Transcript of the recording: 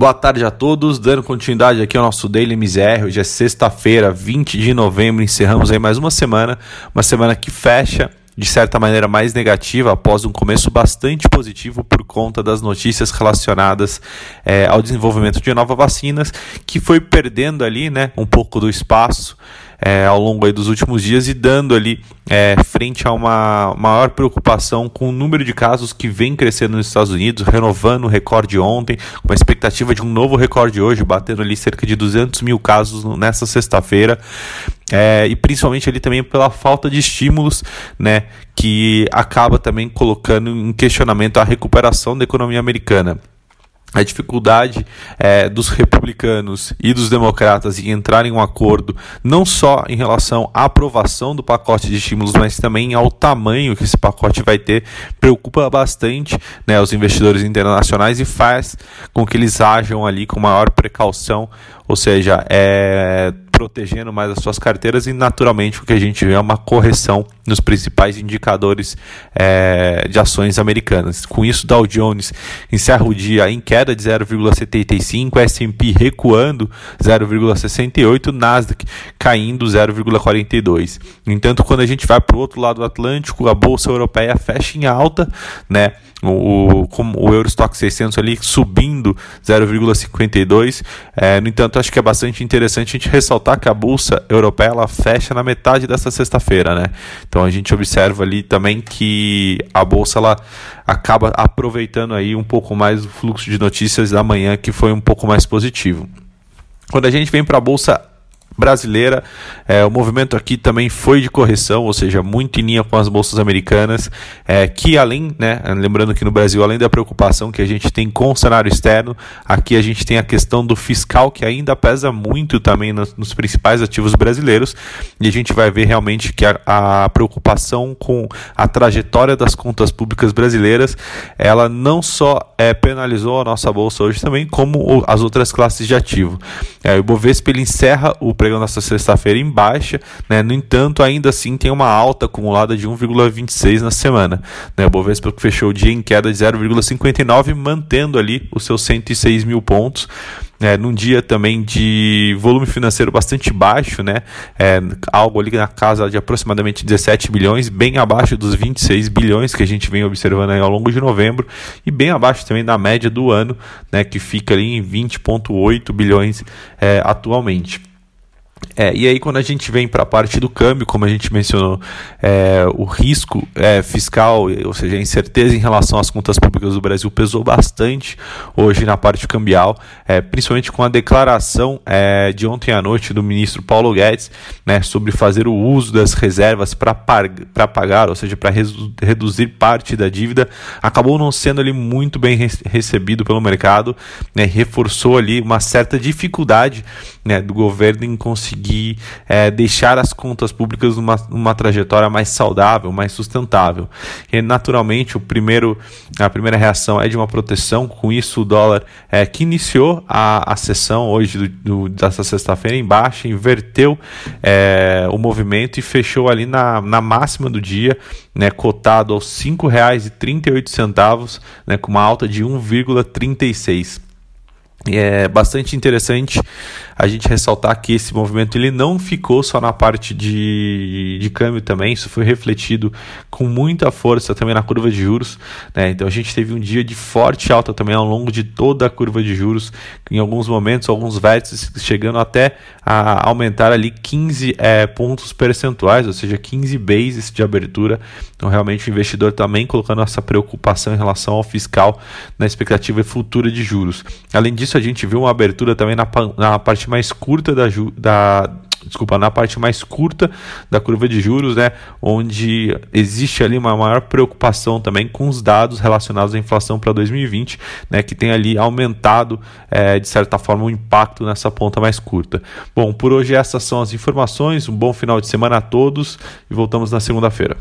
Boa tarde a todos, dando continuidade aqui ao nosso Daily MZR. Hoje é sexta-feira, 20 de novembro, encerramos aí mais uma semana, uma semana que fecha de certa maneira mais negativa após um começo bastante positivo por conta das notícias relacionadas é, ao desenvolvimento de novas vacinas, que foi perdendo ali né, um pouco do espaço é, ao longo dos últimos dias e dando ali é, frente a uma maior preocupação com o número de casos que vem crescendo nos Estados Unidos, renovando o recorde ontem, com a expectativa de um novo recorde hoje, batendo ali cerca de 200 mil casos nessa sexta-feira. É, e principalmente ali também pela falta de estímulos, né, que acaba também colocando em questionamento a recuperação da economia americana. A dificuldade é, dos republicanos e dos democratas em entrar em um acordo, não só em relação à aprovação do pacote de estímulos, mas também ao tamanho que esse pacote vai ter, preocupa bastante né, os investidores internacionais e faz com que eles ajam ali com maior precaução, ou seja, é, protegendo mais as suas carteiras e naturalmente o que a gente vê é uma correção nos principais indicadores é, de ações americanas. Com isso, Dow Jones encerra o dia em queda de 0,75, S&P recuando 0,68, Nasdaq caindo 0,42. No entanto, quando a gente vai para o outro lado do Atlântico, a bolsa europeia fecha em alta, né? O, o, o Eurostock 600 ali subindo 0,52. É, no entanto, acho que é bastante interessante a gente ressaltar que a bolsa europeia ela fecha na metade dessa sexta-feira, né? Então a gente observa ali também que a bolsa ela acaba aproveitando aí um pouco mais o fluxo de notícias da manhã que foi um pouco mais positivo. Quando a gente vem para a bolsa brasileira. É, o movimento aqui também foi de correção, ou seja, muito em linha com as bolsas americanas, é, que além, né, lembrando que no Brasil, além da preocupação que a gente tem com o cenário externo, aqui a gente tem a questão do fiscal que ainda pesa muito também nos, nos principais ativos brasileiros, e a gente vai ver realmente que a, a preocupação com a trajetória das contas públicas brasileiras, ela não só é, penalizou a nossa bolsa hoje também, como as outras classes de ativo. É, o Bovespa ele encerra o pregão nessa sexta-feira em baixa, né? no entanto, ainda assim tem uma alta acumulada de 1,26 na semana. Né? O Bovespa fechou o dia em queda de 0,59, mantendo ali os seus 106 mil pontos é, num dia também de volume financeiro bastante baixo, né? É, algo ali na casa de aproximadamente 17 bilhões, bem abaixo dos 26 bilhões que a gente vem observando ao longo de novembro e bem abaixo também da média do ano, né? Que fica ali em 20,8 bilhões é, atualmente. É, e aí, quando a gente vem para a parte do câmbio, como a gente mencionou, é, o risco é, fiscal, ou seja, a incerteza em relação às contas públicas do Brasil pesou bastante hoje na parte cambial, é, principalmente com a declaração é, de ontem à noite do ministro Paulo Guedes né, sobre fazer o uso das reservas para pagar, ou seja, para reduzir parte da dívida, acabou não sendo ali muito bem recebido pelo mercado, né, reforçou ali uma certa dificuldade né, do governo em conseguir é, deixar as contas públicas numa, numa trajetória mais saudável, mais sustentável. E naturalmente o primeiro, a primeira reação é de uma proteção, com isso o dólar é, que iniciou a, a sessão hoje do, do, dessa sexta-feira em baixa, inverteu é, o movimento e fechou ali na, na máxima do dia, né, cotado aos R$ 5,38, né, com uma alta de 1,36. É bastante interessante a gente ressaltar que esse movimento ele não ficou só na parte de, de câmbio também, isso foi refletido com muita força também na curva de juros. Né? Então a gente teve um dia de forte alta também ao longo de toda a curva de juros, em alguns momentos, alguns vértices chegando até a aumentar ali 15 é, pontos percentuais, ou seja, 15 bases de abertura. Então realmente o investidor também colocando essa preocupação em relação ao fiscal na expectativa futura de juros. Além disso, a gente viu uma abertura também na, na parte mais curta da, da desculpa, na parte mais curta da curva de juros, né, onde existe ali uma maior preocupação também com os dados relacionados à inflação para 2020, né, que tem ali aumentado é, de certa forma o impacto nessa ponta mais curta. Bom, por hoje essas são as informações. Um bom final de semana a todos e voltamos na segunda-feira.